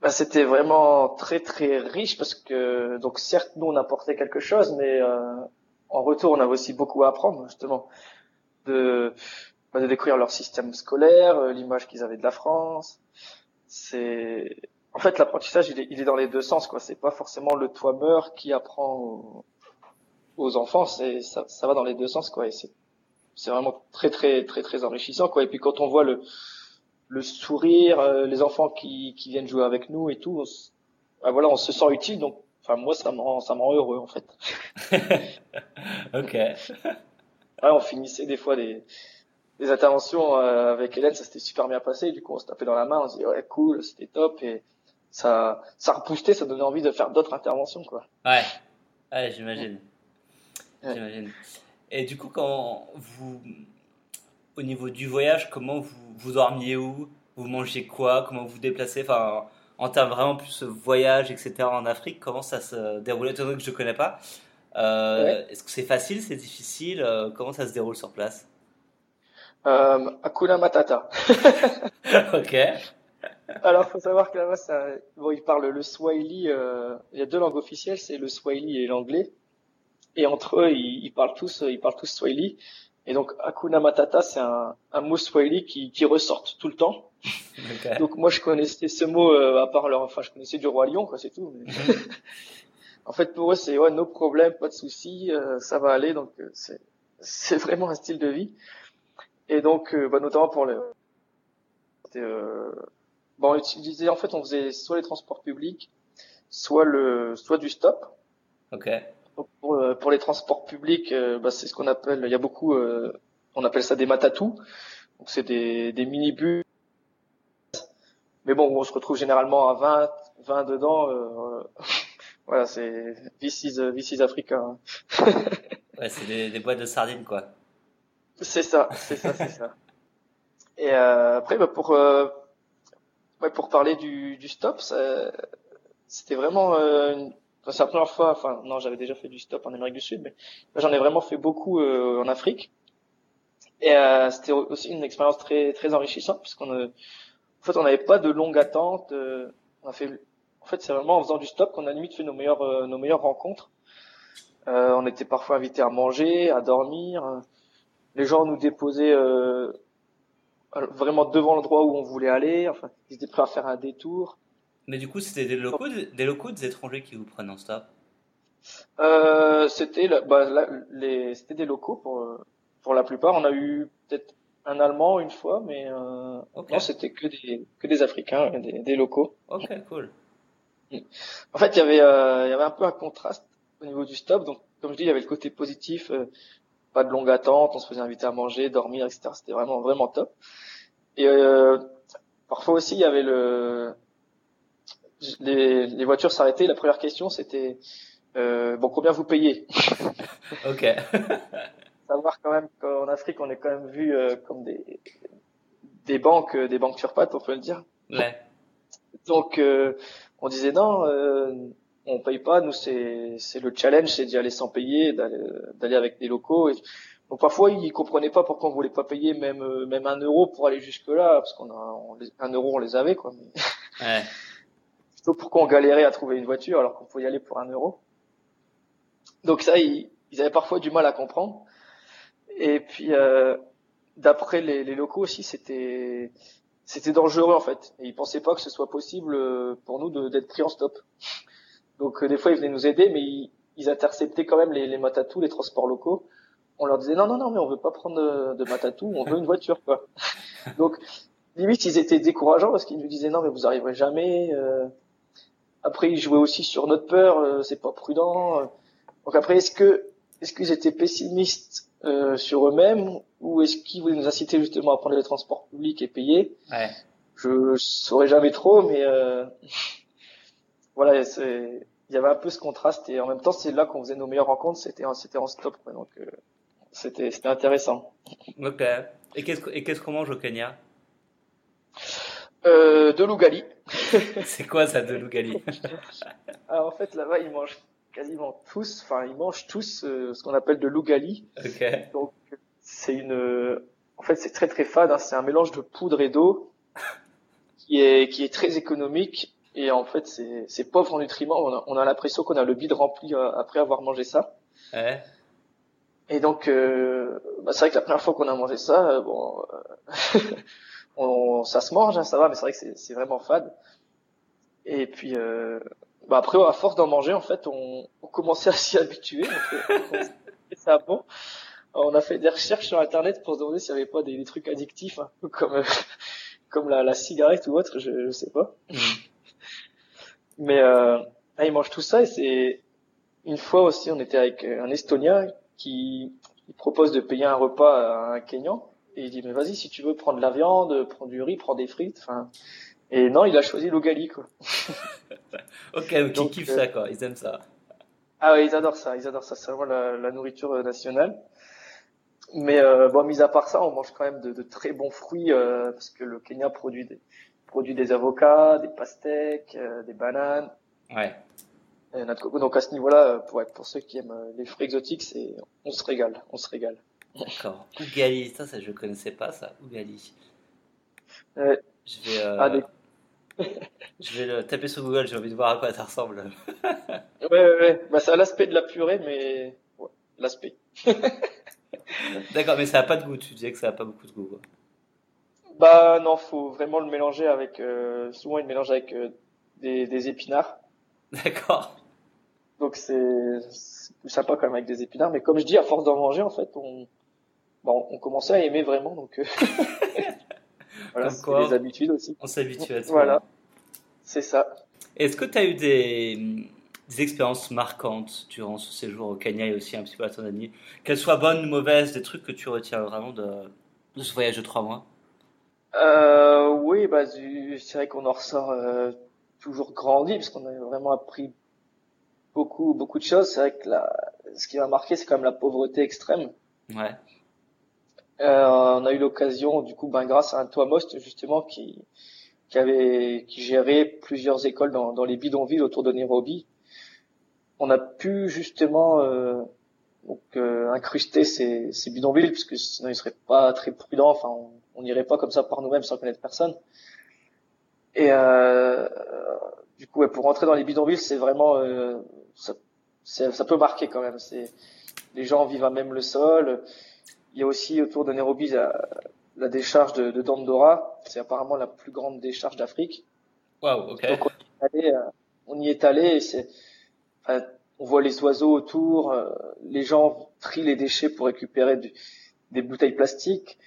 Speaker 2: Bah, c'était vraiment très très riche parce que donc certes nous on apportait quelque chose, mais euh, en retour on avait aussi beaucoup à apprendre justement de bah, de découvrir leur système scolaire, euh, l'image qu'ils avaient de la France. C'est en fait l'apprentissage il est, il est dans les deux sens quoi. C'est pas forcément le toit qui apprend aux, aux enfants, c'est ça, ça va dans les deux sens quoi. Et c'est c'est vraiment très très très très enrichissant quoi. Et puis quand on voit le le sourire, euh, les enfants qui, qui viennent jouer avec nous et tout, on, bah voilà, on se sent utile. Donc, enfin moi ça me rend ça me rend heureux en fait.
Speaker 1: ok.
Speaker 2: Ouais, on finissait des fois des des interventions euh, avec Hélène, ça s'était super bien passé. Du coup, on se tapait dans la main, on se dit ouais cool, c'était top et ça ça repoustait, ça donnait envie de faire d'autres interventions quoi.
Speaker 1: Ouais, ouais j'imagine. J'imagine. Et du coup, quand vous, au niveau du voyage, comment vous, vous dormiez où? Vous mangez quoi? Comment vous vous déplacez? Enfin, en termes vraiment plus voyage, etc. en Afrique, comment ça se déroulait Étant donné que je ne connais pas, euh, est-ce que c'est facile C'est difficile euh, Comment ça se déroule sur place?
Speaker 2: Euh, Akuna Matata.
Speaker 1: ok.
Speaker 2: Alors, faut savoir que là-bas, ça, bon, ils parlent le Swahili. Euh, il y a deux langues officielles, c'est le Swahili et l'anglais et entre eux, ils, parlent tous, ils parlent tous Swahili. Et donc, Hakuna Matata, c'est un, un mot Swahili qui, qui ressort tout le temps. Donc moi, je connaissais ce mot euh, à part leur, enfin, je connaissais du roi lion, quoi, c'est tout. en fait, pour eux, c'est ouais, nos problèmes, pas de soucis, euh, ça va aller. Donc, euh, c'est c'est vraiment un style de vie. Et donc, bah, notamment pour le, bon, on utilisait, en fait, on faisait soit les transports publics, soit le, soit du stop.
Speaker 1: Ok.
Speaker 2: Pour, euh, pour, les transports publics, euh, bah, c'est ce qu'on appelle, il y a beaucoup, euh, on appelle ça des matatous. Donc c'est des, des mini-bus. Mais bon, on se retrouve généralement à 20, 20 dedans. voilà, c'est this is, this is Africa.
Speaker 1: ouais, c'est des, des, boîtes de sardines, quoi.
Speaker 2: C'est ça, c'est ça, c'est ça. Et après, bah, pour ouais, pour parler du, du stop, c'était vraiment une, c'est la première fois, enfin non, j'avais déjà fait du stop en Amérique du Sud, mais j'en ai vraiment fait beaucoup euh, en Afrique. Et euh, c'était aussi une expérience très très enrichissante puisqu'on euh, en fait on n'avait pas de longue attente. Euh, on a fait, en fait c'est vraiment en faisant du stop qu'on a limite fait nos meilleures euh, nos meilleures rencontres. on était parfois invités à manger, à dormir. Les gens nous déposaient vraiment devant l'endroit où on voulait aller. Enfin, ils étaient prêts à faire un détour.
Speaker 1: Mais du coup, c'était des locaux, des locaux des étrangers qui vous prennent en stop?
Speaker 2: Euh, C'était bah, les, c'était des locaux pour pour la plupart. On a eu peut-être un Allemand une fois, mais euh, non, c'était que des que des Africains, des, des locaux.
Speaker 1: Ok, cool.
Speaker 2: En fait, il y avait euh, il y avait un peu un contraste au niveau du stop. Donc, comme je dis, il y avait le côté positif, euh, pas de longue attente, on se faisait inviter à manger, dormir, etc. C'était vraiment vraiment top. Et euh, parfois aussi, il y avait le les, les voitures s'arrêtaient. La première question, c'était euh, bon, combien vous payez?
Speaker 1: Ok.
Speaker 2: Savoir quand même qu'en Afrique, on est quand même vu euh, comme des des banques, des banques sur pattes, on peut le dire.
Speaker 1: Ouais.
Speaker 2: Donc, euh, on disait non, euh, on paye pas. Nous, c'est c'est le challenge, c'est d'y aller sans payer, d'aller avec des locaux. Et, donc parfois ils comprenaient pas pourquoi on voulait pas payer même euh, même un euro pour aller jusque là, parce qu'on a un euro on les avait quoi.
Speaker 1: Mais... Ouais
Speaker 2: plutôt pourquoi on galérait à trouver une voiture alors qu'on pouvait y aller pour un euro. Donc ça, ils, avaient parfois du mal à comprendre. Et puis, euh, d'après les, les, locaux aussi, c'était c'était dangereux en fait. Et ils pensaient pas que ce soit possible euh, pour nous d'être pris en stop. Donc euh, des fois, ils venaient nous aider, mais ils, ils interceptaient quand même les, les matatous, les transports locaux. On leur disait non, non, non, mais on veut pas prendre de, de matatou, on veut une voiture quoi. Donc limite, ils étaient décourageants parce qu'ils nous disaient non, mais vous arriverez jamais. Euh, après, ils jouaient aussi sur notre peur, euh, c'est pas prudent. Donc après, est-ce que est-ce qu'ils étaient pessimistes euh, sur eux-mêmes ou est-ce qu'ils voulaient nous inciter justement à prendre les transports publics et payer?
Speaker 1: Ouais.
Speaker 2: Je saurais jamais trop, mais euh, voilà, il y avait un peu ce contraste et en même temps, c'est là qu'on faisait nos meilleures rencontres, c'était c'était en stop. Quoi, donc euh, c'était c'était intéressant.
Speaker 1: Ok. Et qu'est-ce et qu'est-ce qu'on mange au Kenya?
Speaker 2: Euh, De l'ougali.
Speaker 1: c'est quoi ça de l'ougali?
Speaker 2: Alors en fait là-bas ils mangent quasiment tous, enfin ils mangent tous euh, ce qu'on appelle de l'ougali.
Speaker 1: Ok.
Speaker 2: Donc c'est une, en fait c'est très très fade, hein. c'est un mélange de poudre et d'eau qui est qui est très économique et en fait c'est c'est pauvre en nutriments. On a, on a l'impression qu'on a le bide rempli euh, après avoir mangé ça.
Speaker 1: Ouais.
Speaker 2: Et donc, euh, bah, c'est vrai que la première fois qu'on a mangé ça, euh, bon, euh, on, ça se mange, hein, ça va, mais c'est vrai que c'est vraiment fade. Et puis, euh, bah, après, à force d'en manger, en fait, on, on commençait à s'y habituer. ça bon. On a fait des recherches sur Internet pour se demander s'il n'y avait pas des, trucs addictifs, un peu comme comme la, la, cigarette ou autre, je, je sais pas. Mais euh, ah, ils mangent tout ça et c'est une fois aussi, on était avec un Estonien qui, propose de payer un repas à un Kenyan et il dit mais vas-y si tu veux prendre de la viande, prends du riz, prends des frites, enfin et non il a choisi l'ogali quoi.
Speaker 1: ok donc, ils kiffent ça quoi, ils aiment ça.
Speaker 2: Ah oui ils adorent ça, ils adorent ça, c'est vraiment la, la, nourriture euh, nationale. Mais euh, bon mis à part ça on mange quand même de, de très bons fruits euh, parce que le Kenya produit des produit des avocats, des pastèques, euh, des bananes.
Speaker 1: Ouais.
Speaker 2: Et notre, donc à ce niveau-là, pour pour ceux qui aiment les fruits exotiques, c'est on se régale, on se régale.
Speaker 1: D'accord. Ougali, ça, ça je connaissais pas ça. Ougali.
Speaker 2: Euh,
Speaker 1: je vais, euh, ah, des... je vais le taper sur Google. J'ai envie de voir à quoi ça ressemble.
Speaker 2: ouais, ouais, ouais. Bah, ça a l'aspect de la purée, mais ouais, l'aspect.
Speaker 1: D'accord, mais ça a pas de goût. Tu disais que ça a pas beaucoup de goût. Quoi.
Speaker 2: Bah non, faut vraiment le mélanger avec. Euh, souvent, il mélange avec euh, des, des épinards.
Speaker 1: D'accord.
Speaker 2: Donc c'est plus sympa quand même avec des épinards. Mais comme je dis, à force d'en manger, en fait, on, on commençait à aimer vraiment. Donc euh, voilà, c'est des habitudes aussi.
Speaker 1: On s'habitue à
Speaker 2: ça. Voilà, c'est ça.
Speaker 1: Est-ce que tu as eu des, des, expériences marquantes durant ce séjour au Kenya et aussi un petit peu à Tanzanie Qu'elles soient bonnes ou mauvaises, des trucs que tu retiens vraiment de, de ce voyage de trois mois?
Speaker 2: Euh, Oui, bah, c'est vrai qu'on en ressort euh, toujours grandi parce qu'on a vraiment appris beaucoup beaucoup de choses. C'est vrai que la, ce qui m'a marqué, c'est quand même la pauvreté extrême.
Speaker 1: Ouais.
Speaker 2: Euh, on a eu l'occasion, du coup, ben grâce à un toit most justement qui qui avait qui gérait plusieurs écoles dans, dans les bidonvilles autour de Nairobi. On a pu justement euh, donc euh, incruster ces, ces bidonvilles puisque sinon ils seraient pas très prudents. Enfin, on n'irait pas comme ça par nous-mêmes sans connaître personne. Et euh, du coup, pour rentrer dans les bidonvilles, c'est vraiment euh, ça, ça, peut marquer quand même. C'est les gens vivent à même le sol. Il y a aussi autour de Nairobi la, la décharge de, de Dandora. C'est apparemment la plus grande décharge d'Afrique.
Speaker 1: Wow, ok.
Speaker 2: Donc on y est allé, euh, on y est allé et c'est, enfin, on voit les oiseaux autour. Euh, les gens trient les déchets pour récupérer du, des bouteilles plastiques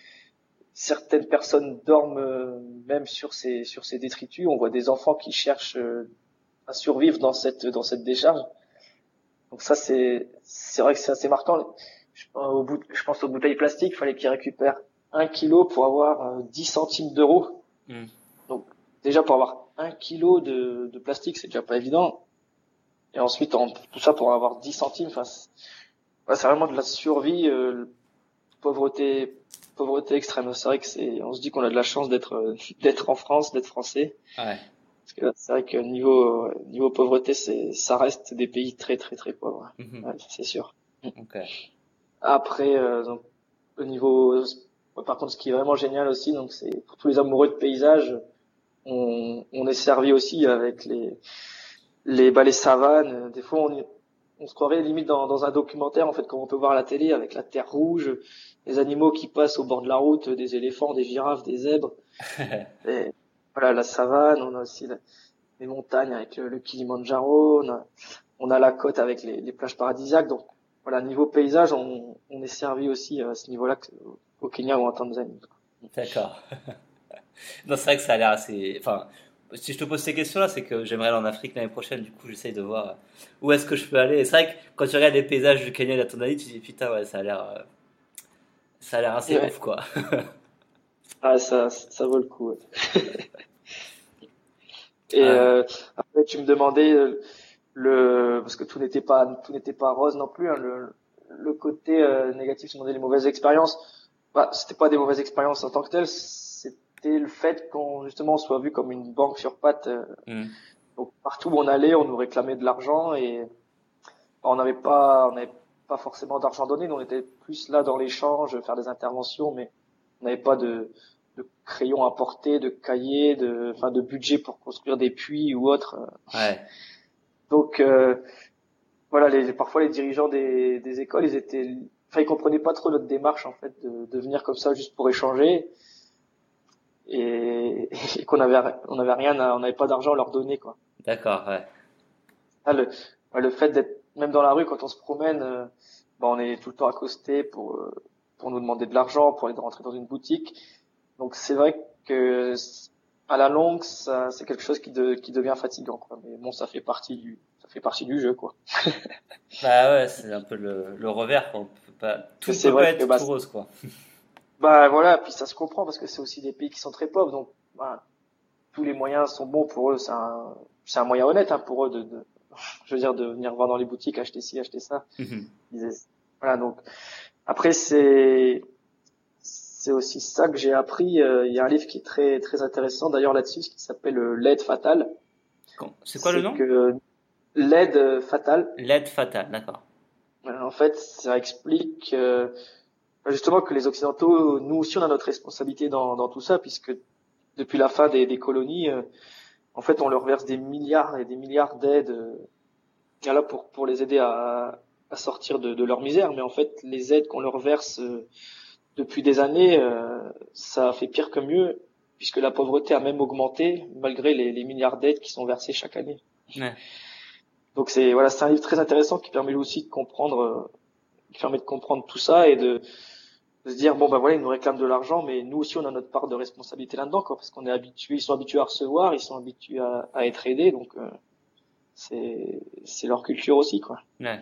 Speaker 2: certaines personnes dorment euh, même sur ces sur ces détritus. On voit des enfants qui cherchent à survivre dans cette dans cette décharge. Donc ça c'est c'est vrai que c'est assez marquant. Je, au bout, je pense aux bouteilles plastiques, il fallait qu'ils récupèrent un kilo pour avoir 10 euh, centimes d'euros. Hmm. Donc déjà pour avoir un kilo de, de plastique, c'est déjà pas évident. Et ensuite en, tout ça pour avoir 10 centimes, enfin c'est vraiment de la survie, euh, pauvreté pauvreté extrême. C'est vrai que c'est, on se dit qu'on a de la chance d'être euh, d'être en France, d'être français.
Speaker 1: Ouais.
Speaker 2: Parce que c'est vrai que niveau niveau pauvreté, c'est ça reste des pays très très très pauvres. Mhm. ouais, c'est sûr.
Speaker 1: Okay.
Speaker 2: Après, euh, donc, au niveau, par contre, ce qui est vraiment génial aussi, donc c'est pour tous les amoureux de paysages, on, on est servi aussi avec les les bah, les savanes. Des fois, on, on se croirait limite dans, dans un documentaire en fait, comme on peut voir à la télé avec la terre rouge, des animaux qui passent au bord de la route, des éléphants, des girafes, des zèbres. et, voilà, la savane, on a aussi les montagnes avec le, le Kilimanjaro, on a, on a, la côte avec les, les, plages paradisiaques. Donc voilà, niveau paysage, on, on est servi aussi à ce niveau-là au Kenya ou en Tanzanie.
Speaker 1: D'accord. non, c'est vrai que ça a l'air assez. Enfin, si je te pose ces questions-là, c'est que j'aimerais aller en Afrique l'année prochaine. Du coup, j'essaye de voir où est-ce que je peux aller. c'est vrai que quand tu regardes les paysages du Kenya et de la Tanzanie, tu te dis putain, ouais, ça a l'air euh, ça a l'air assez ouf, quoi.
Speaker 2: ah, ça, ça vaut le coup. Et euh, après, tu me demandais euh, le parce que tout n'était pas tout n'était pas rose non plus. Hein, le, le côté euh, négatif, si on dit les mauvaises expériences, bah, c'était pas des mauvaises expériences en tant que telles, c'était le fait qu'on justement soit vu comme une banque sur pattes. Euh, mm. Donc partout où on allait, on nous réclamait de l'argent et bah, on n'avait pas, on n'avait pas forcément d'argent donné, on était plus là dans l'échange, faire des interventions, mais on n'avait pas de, de crayons à porter, de cahiers, de, enfin de budget pour construire des puits ou autre.
Speaker 1: Ouais.
Speaker 2: Donc euh, voilà, les, parfois les dirigeants des, des écoles, ils étaient, enfin ils comprenaient pas trop notre démarche en fait de, de venir comme ça juste pour échanger et, qu'on avait on avait rien, on n'avait pas d'argent à leur donner quoi.
Speaker 1: D'accord, ouais.
Speaker 2: Ah, le, le fait d'être même dans la rue quand on se promène, euh, bah, on est tout le temps accosté pour euh, pour nous demander de l'argent, pour aller rentrer dans une boutique. Donc c'est vrai que à la longue, ça c'est quelque chose qui, de, qui devient fatigant. Quoi. Mais bon, ça fait partie du ça fait partie du jeu, quoi.
Speaker 1: bah ouais, c'est un peu le, le revers. Quoi. On peut pas tout peut pas être bah, tout rose, quoi.
Speaker 2: Bah voilà, puis ça se comprend parce que c'est aussi des pays qui sont très pauvres, donc bah, tous les moyens sont bons pour eux. C'est un c'est un moyen honnête hein, pour eux de, de je veux dire de venir voir dans les boutiques, acheter ci, acheter ça. Mhm. Voilà donc après c'est c'est aussi ça que j'ai appris. Euh, il y a un livre qui est très très intéressant d'ailleurs là-dessus, qui s'appelle euh, L'aide fatale.
Speaker 1: C'est quoi le nom
Speaker 2: L'aide fatale.
Speaker 1: L'aide fatale, d'accord.
Speaker 2: En fait, ça explique euh, justement que les Occidentaux, nous aussi, on a notre responsabilité dans, dans tout ça, puisque depuis la fin des, des colonies, en fait, on leur verse des milliards et des milliards d'aides euh, pour pour les aider à, à sortir de, de, leur misère. Mais en fait, les aides qu'on leur verse depuis des années, euh, ça a fait pire que mieux, puisque la pauvreté a même augmenté malgré les, les milliards d'aides qui sont versées chaque année.
Speaker 1: Ouais.
Speaker 2: Donc c'est voilà, c'est un livre très intéressant qui permet aussi de comprendre, euh, qui permet de comprendre tout ça et de, de se dire bon ben voilà, ils nous réclament de l'argent, mais nous aussi on a notre part de responsabilité là-dedans, quoi, parce qu'on est habitué, ils sont habitués à recevoir, ils sont habitués à, à être aidés, donc euh, c'est c'est leur culture aussi, quoi.
Speaker 1: Ouais.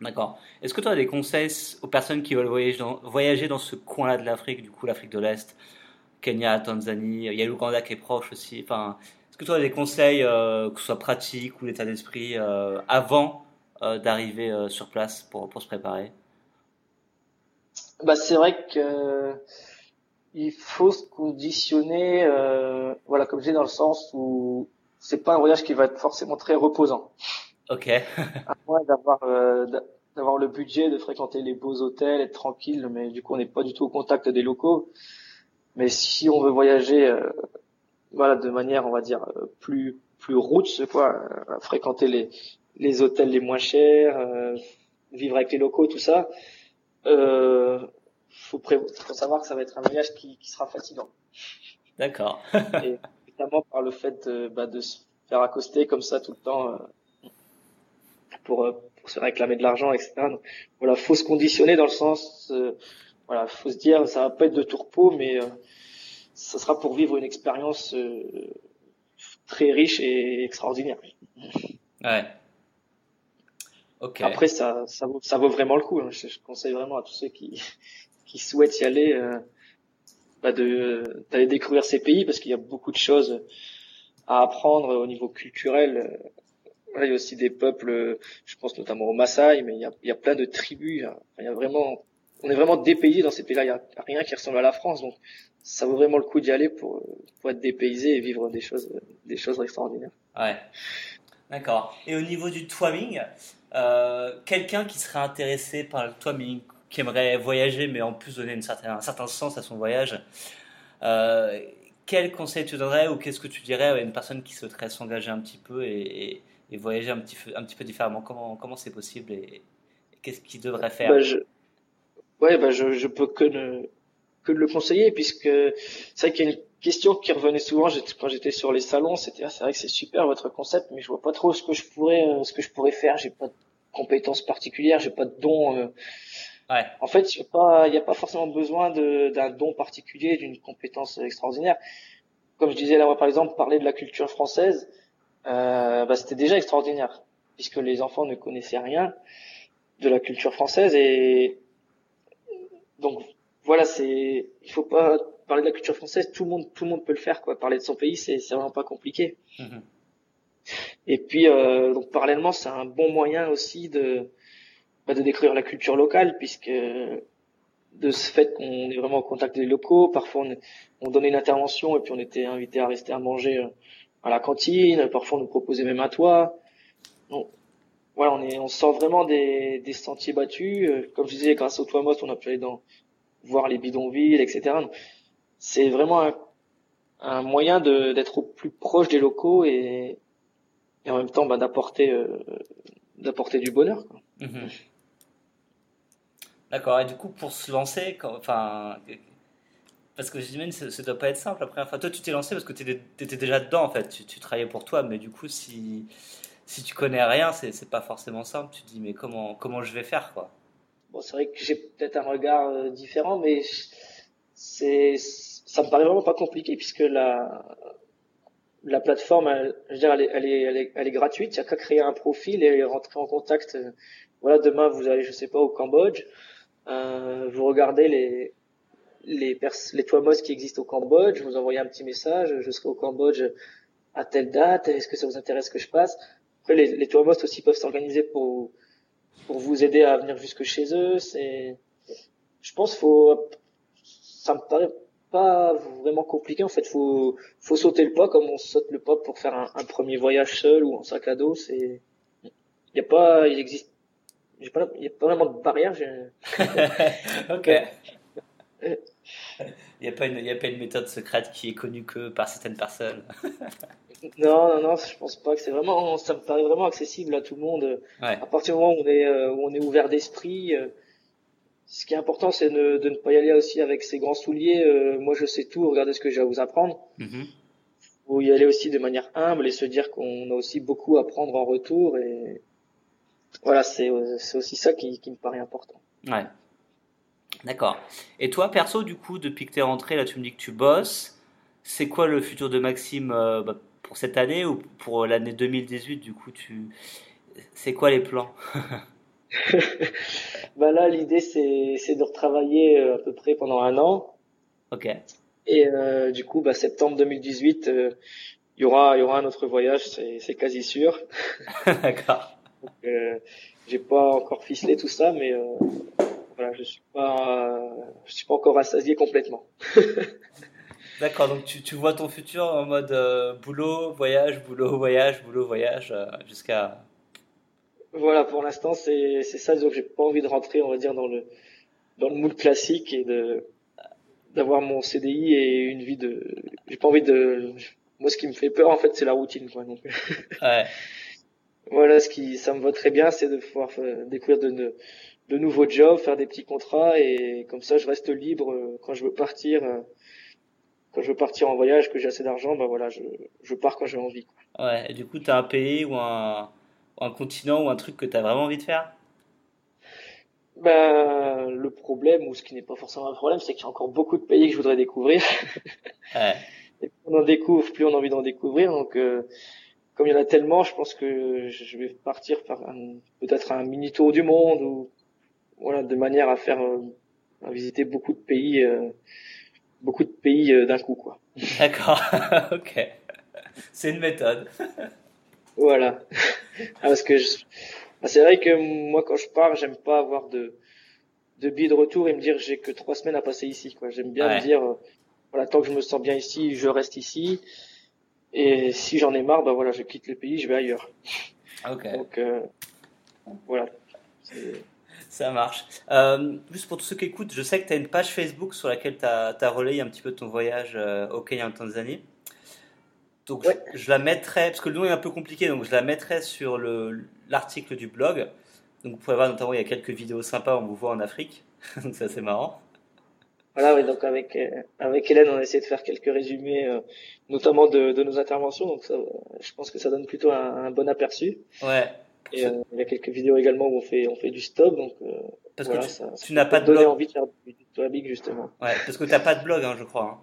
Speaker 1: D'accord. Est-ce que tu as des conseils aux personnes qui veulent voyager dans, ce coin-là de l'Afrique, du coup l'Afrique de l'Est, Kenya, Tanzanie, il y a l'Ouganda qui est proche aussi. Enfin, est-ce que tu as des conseils, euh, que ce soit pratiques ou l'état d'esprit, euh, avant euh, d'arriver euh, sur place pour, pour se préparer?
Speaker 2: Bah, C'est vrai que il faut se conditionner, euh, voilà, comme dis, dans le sens où c'est pas un voyage qui va être forcément très reposant.
Speaker 1: Ok.
Speaker 2: à moins d'avoir euh, d'avoir le budget de fréquenter les beaux hôtels, être tranquille, mais du coup on n'est pas du tout au contact des locaux. Mais si on veut voyager, euh, voilà, de manière on va dire euh, plus plus roots quoi, fréquenter les les hôtels les moins chers, vivre avec les locaux, tout ça. Euh, faut, faut savoir que ça va être un voyage qui, qui sera fatigant.
Speaker 1: D'accord.
Speaker 2: et notamment par le fait de, bah, de se faire accoster comme ça tout le temps pour, euh, pour se réclamer de l'argent, etc. Donc, voilà, faut se conditionner dans le sens, euh, voilà, faut se dire, ça va pas être de tourpeau, mais euh, ça sera pour vivre une expérience euh, très riche et extraordinaire.
Speaker 1: Ouais. Ok.
Speaker 2: Après, ça, ça vaut, ça vaut vraiment le coup. Hein. Je, conseille vraiment à tous ceux qui, qui souhaitent y aller, euh, bah de d'aller découvrir ces pays parce qu'il y a beaucoup de choses à apprendre au niveau culturel il y a aussi des peuples, je pense notamment aux Maasai, mais il y a, plein de tribus. Il y a vraiment, on est vraiment dépaysé dans ces pays-là. Il y a rien qui ressemble à la France, donc ça vaut vraiment le coup d'y aller pour, pour être dépaysé et vivre des choses, des choses extraordinaires.
Speaker 1: Ouais. D'accord. Et au niveau du twamming, euh, quelqu'un qui serait intéressé par le twamming, qui aimerait voyager, mais en plus donner un certain sens à son voyage, euh, quel conseil tu donnerais ou qu'est-ce que tu dirais à une personne qui souhaiterait s'engager un petit peu et voyager un petit, un petit peu différemment Comment comment c'est possible et, qu'est-ce qu'il devrait faire
Speaker 2: bah, je... Ouais, bah je, je peux que le, que le conseiller puisque c'est vrai qu'il y a une question qui revenait souvent quand j'étais sur les salons, c'était ah, c'est vrai que c'est super votre concept, mais je vois pas trop ce que je pourrais euh, ce que je pourrais faire. J'ai pas de compétences particulières, j'ai pas de dons. Euh.
Speaker 1: Ouais.
Speaker 2: En fait, il n'y a pas a forcément besoin d'un don particulier, d'une compétence extraordinaire. Comme je disais là, moi, par exemple, parler de la culture française bah, c'était déjà extraordinaire, puisque les enfants ne connaissaient rien de la culture française et donc voilà, c'est il faut pas parler de la culture française, tout le monde tout le monde peut le faire quoi. Parler de son pays, c'est c'est vraiment pas compliqué.
Speaker 1: Mhm.
Speaker 2: Et puis euh, donc parallèlement, c'est un bon moyen aussi de bah, de découvrir la culture locale, puisque de ce fait qu'on est vraiment en contact des locaux, parfois on, on, donnait une intervention et puis on était invité à rester à manger euh, à la cantine, parfois on nous proposait même un toit. Donc, voilà, on est, on sort vraiment des, sentiers battus. Euh, comme je disais, grâce au toit Most, on a pu aller dans voir les bidonvilles, etc. C'est vraiment un, un moyen d'être au plus proche des locaux et, et en même temps bah, d'apporter euh, d'apporter du bonheur. Mhm.
Speaker 1: D'accord. Et du coup, pour se lancer, quand, enfin, parce que j'imagine que ça, doit pas être simple la première. Toi, tu t'es lancé parce que tu étais déjà dedans en fait. Tu, travaillais pour toi, mais du coup, si si tu connais rien, c'est pas forcément simple. Tu te dis mais comment comment je vais faire quoi?
Speaker 2: Bon, c'est vrai que j'ai peut-être un regard euh, différent, mais c'est ça me paraît vraiment pas compliqué puisque la la plateforme, elle, elle est, elle est, gratuite. Il y a qu'à créer un profil et rentrer en contact. Euh, voilà, demain vous allez, je sais pas, au Cambodge, euh, vous regardez les les les qui existent au Cambodge, vous envoyez un petit message, je serai au Cambodge à telle date, est-ce que ça vous intéresse que je passe? Après, les, les aussi peuvent s'organiser pour pour vous aider à venir jusque chez eux. C'est, je pense, faut, ça me paraît pas vraiment compliqué en fait faut faut sauter le pas comme on saute le pas pour faire un, un premier voyage seul ou en sac à dos c'est il y a pas il existe il y a pas vraiment de barrière
Speaker 1: ok il n'y a pas une il y a pas une méthode secrète qui est connue que par certaines personnes
Speaker 2: non non non je pense pas que c'est vraiment ça me paraît vraiment accessible à tout le monde à partir du moment où on est euh, où on est ouvert d'esprit euh, ce qui est important, c'est de, de, ne pas y aller aussi avec ses grands souliers. Euh, moi, je sais tout. Regardez ce que j'ai à vous apprendre. Mm Faut y aller aussi de manière humble et se dire qu'on a aussi beaucoup à prendre en retour. Et voilà, c'est aussi ça qui, qui me paraît important.
Speaker 1: Ouais. D'accord. Et toi, perso, du coup, depuis que tu es rentré, là, tu me dis que tu bosses. C'est quoi le futur de Maxime euh, bah, pour cette année ou pour l'année 2018 Du coup, tu, c'est quoi les plans?
Speaker 2: Bah là, l'idée c'est de retravailler euh, à peu près pendant un an.
Speaker 1: Ok.
Speaker 2: Et euh, du coup, bah septembre 2018, euh, il y aura y aura un autre voyage, c'est quasi sûr.
Speaker 1: D'accord.
Speaker 2: euh, j'ai pas encore ficelé tout ça, mais euh, je suis pas je suis pas encore rassasié complètement.
Speaker 1: D'accord, donc tu, tu vois ton futur en mode boulot, voyage, boulot, voyage, boulot, voyage, jusqu'à
Speaker 2: voilà, pour l'instant, c'est c'est ça. Donc, j'ai pas envie de rentrer, on va dire, dans le dans le moule classique et de d'avoir mon CDI et une vie de. J'ai pas envie de. Moi, ce qui me fait peur, en fait, c'est la routine, quoi. Donc.
Speaker 1: Ouais.
Speaker 2: voilà, ce qui ça me va très bien, c'est de pouvoir euh, découvrir de, de nouveaux jobs, faire des petits contrats et comme ça, je reste libre euh, quand je veux partir. Euh, quand je veux partir en voyage, que j'ai assez d'argent, ben voilà, je, je pars quand j'ai envie.
Speaker 1: Quoi. Ouais, et du coup, tu as un pays ou un, un continent ou un truc que tu as vraiment envie de faire?
Speaker 2: Ben, le problème, ou ce qui n'est pas forcément un problème, c'est qu'il y a encore beaucoup de pays que je voudrais découvrir.
Speaker 1: Ouais.
Speaker 2: Et plus on en découvre, plus on a envie d'en découvrir. Donc, euh, comme il y en a tellement, je pense que je vais partir par peut-être un mini tour du monde ou voilà, de manière à faire euh, à visiter beaucoup de pays, euh, beaucoup de pays euh, d'un coup, quoi.
Speaker 1: D'accord. ok. C'est une méthode.
Speaker 2: Voilà. Ah, parce que bah, c'est vrai que moi quand je pars, j'aime pas avoir de de billet de retour et me dire j'ai que trois semaines à passer ici. Quoi. J'aime bien me dire voilà tant que je me sens bien ici, je reste ici. Et si j'en ai marre, bah voilà, je quitte le pays, je vais ailleurs.
Speaker 1: Ok.
Speaker 2: Donc euh, voilà.
Speaker 1: Ça marche. Euh, juste pour tous ceux qui écoutent, je sais que tu as une page Facebook sur laquelle tu as, as, relayé un petit peu ton voyage euh, au Kenya en Tanzanie. Donc je, la mettrai, parce que le nom est un peu compliqué, donc je la mettrai sur l'article du blog. Donc vous pouvez voir notamment, il y a quelques vidéos sympas, on vous voit en Afrique, donc c'est assez marrant.
Speaker 2: Voilà, oui, donc avec, euh, avec Hélène, on a essayé de faire quelques résumés, euh, notamment de, de, nos interventions, donc ça, je pense que ça donne plutôt un, un bon aperçu.
Speaker 1: Ouais.
Speaker 2: Et euh, il y a quelques vidéos également où on fait, on fait du stop, donc
Speaker 1: parce que tu, ça, tu n'as pas de blog.
Speaker 2: envie de faire du, du justement.
Speaker 1: Ouais, parce que tu n'as pas de blog, hein, je crois. Hein.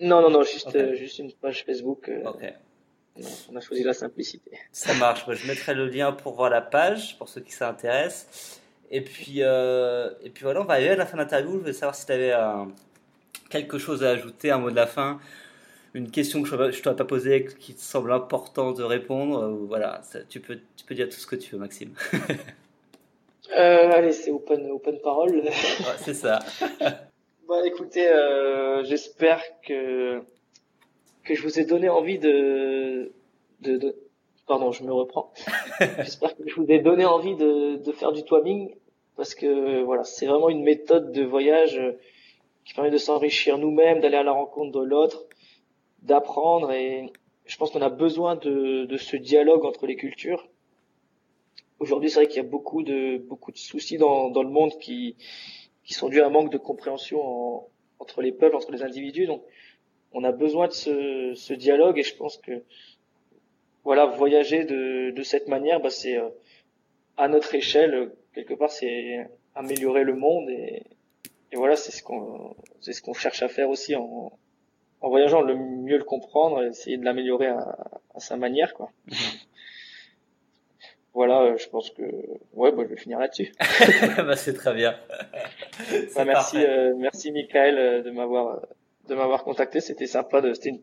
Speaker 2: Non, non, non, juste, euh, juste une page Facebook.
Speaker 1: Euh, ok.
Speaker 2: on a choisi la simplicité.
Speaker 1: Ça marche. je mettrai le lien pour voir la page, pour ceux qui s'intéressent. Et puis, euh, et puis voilà, on va arriver à la fin de l'interview. Je voulais savoir si tu avais quelque chose à ajouter, un mot de la fin, une question que je ne t'aurais pas posée, qui te semble important de répondre. voilà, tu, peux, tu peux dire tout ce que tu veux, Maxime.
Speaker 2: euh, Allez, c'est open, open parole.
Speaker 1: c'est ça.
Speaker 2: bon, écoutez, euh, j'espère que que je vous ai donné envie de, de, de... pardon, je me reprends. j'espère que je vous ai donné envie de, de faire du twamming parce que voilà, c'est vraiment une méthode de voyage qui permet de s'enrichir nous-mêmes, d'aller à la rencontre de l'autre, d'apprendre et je pense qu'on a besoin de, de ce dialogue entre les cultures Aujourd'hui, c'est vrai qu'il y a beaucoup de beaucoup de soucis dans, dans le monde qui qui sont dus à un manque de compréhension entre les peuples, entre les individus. Donc, on a besoin de ce, ce dialogue et je pense que voilà, voyager de, de cette manière, bah, c'est euh, à notre échelle quelque part, c'est améliorer le monde et, et voilà, c'est ce qu'on c'est ce qu'on cherche à faire aussi en en voyageant, le mieux le comprendre, essayer de l'améliorer à, à, sa manière, quoi. Mhm voilà, euh, je pense que ouais, bah, je vais finir là-dessus.
Speaker 1: bah, c'est très bien.
Speaker 2: Bah, merci, euh, merci Michael euh, de m'avoir de m'avoir contacté. C'était sympa, de, c'était une,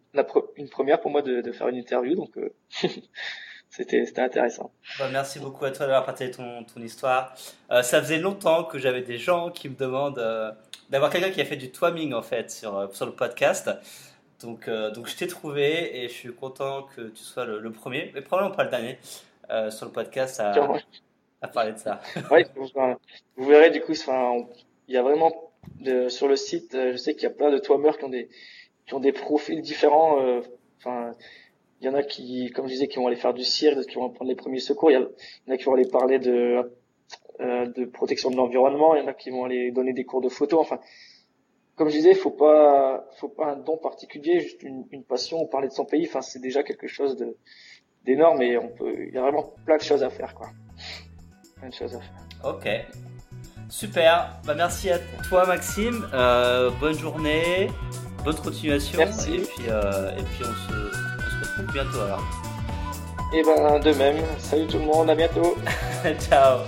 Speaker 2: une, première pour moi de, de faire une interview, donc c'était intéressant.
Speaker 1: Bah, merci beaucoup à toi d'avoir partagé ton ton histoire. ça faisait longtemps que j'avais des gens qui me demandent d'avoir quelqu'un qui a fait du twamming en fait sur sur le podcast. Donc, donc je t'ai trouvé et je suis content que tu sois le, le premier, mais probablement pas le dernier. Euh, sur le podcast à, à, parler de ça.
Speaker 2: ouais, vous verrez du coup, il y a vraiment de, sur le site, euh, je sais qu'il y a plein de toimeurs qui ont des qui ont des profils différents. Euh, enfin, il y en a qui, comme je disais, qui vont aller faire du cirque, qui vont prendre les premiers secours. Il y, en a qui vont aller parler de de protection de l'environnement. Il y en a qui vont aller donner des cours de photo. Enfin, comme je disais, faut pas, faut pas un don particulier, juste une, une passion, parler de son pays. Enfin, c'est déjà quelque chose de, d'énorme et on peut, il y a vraiment plein de choses à faire, quoi. Plein de choses à faire.
Speaker 1: Ok. Super. Bah, merci à toi, Maxime. Euh, bonne journée. Bonne continuation.
Speaker 2: Merci.
Speaker 1: Et puis, euh, et puis on, se, bientôt alors.
Speaker 2: Et eh ben, de même. Salut tout le monde. À bientôt.
Speaker 1: Ciao.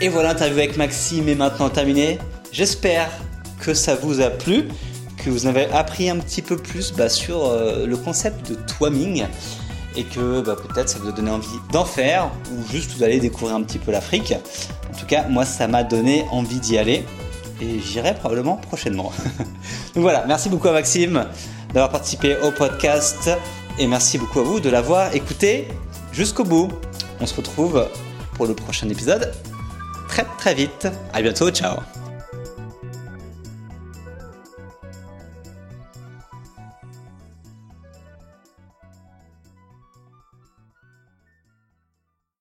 Speaker 1: Et voilà, l'interview avec Maxime est maintenant terminée. J'espère que ça vous a plu que vous avez appris un petit peu plus bah, sur euh, le concept de twamming et que bah, peut-être ça vous a donné envie d'en faire ou juste d'aller découvrir un petit peu l'Afrique. En tout cas, moi, ça m'a donné envie d'y aller et j'irai probablement prochainement. Donc voilà, merci beaucoup à Maxime d'avoir participé au podcast et merci beaucoup à vous de l'avoir écouté jusqu'au bout. On se retrouve pour le prochain épisode très très vite. À bientôt, ciao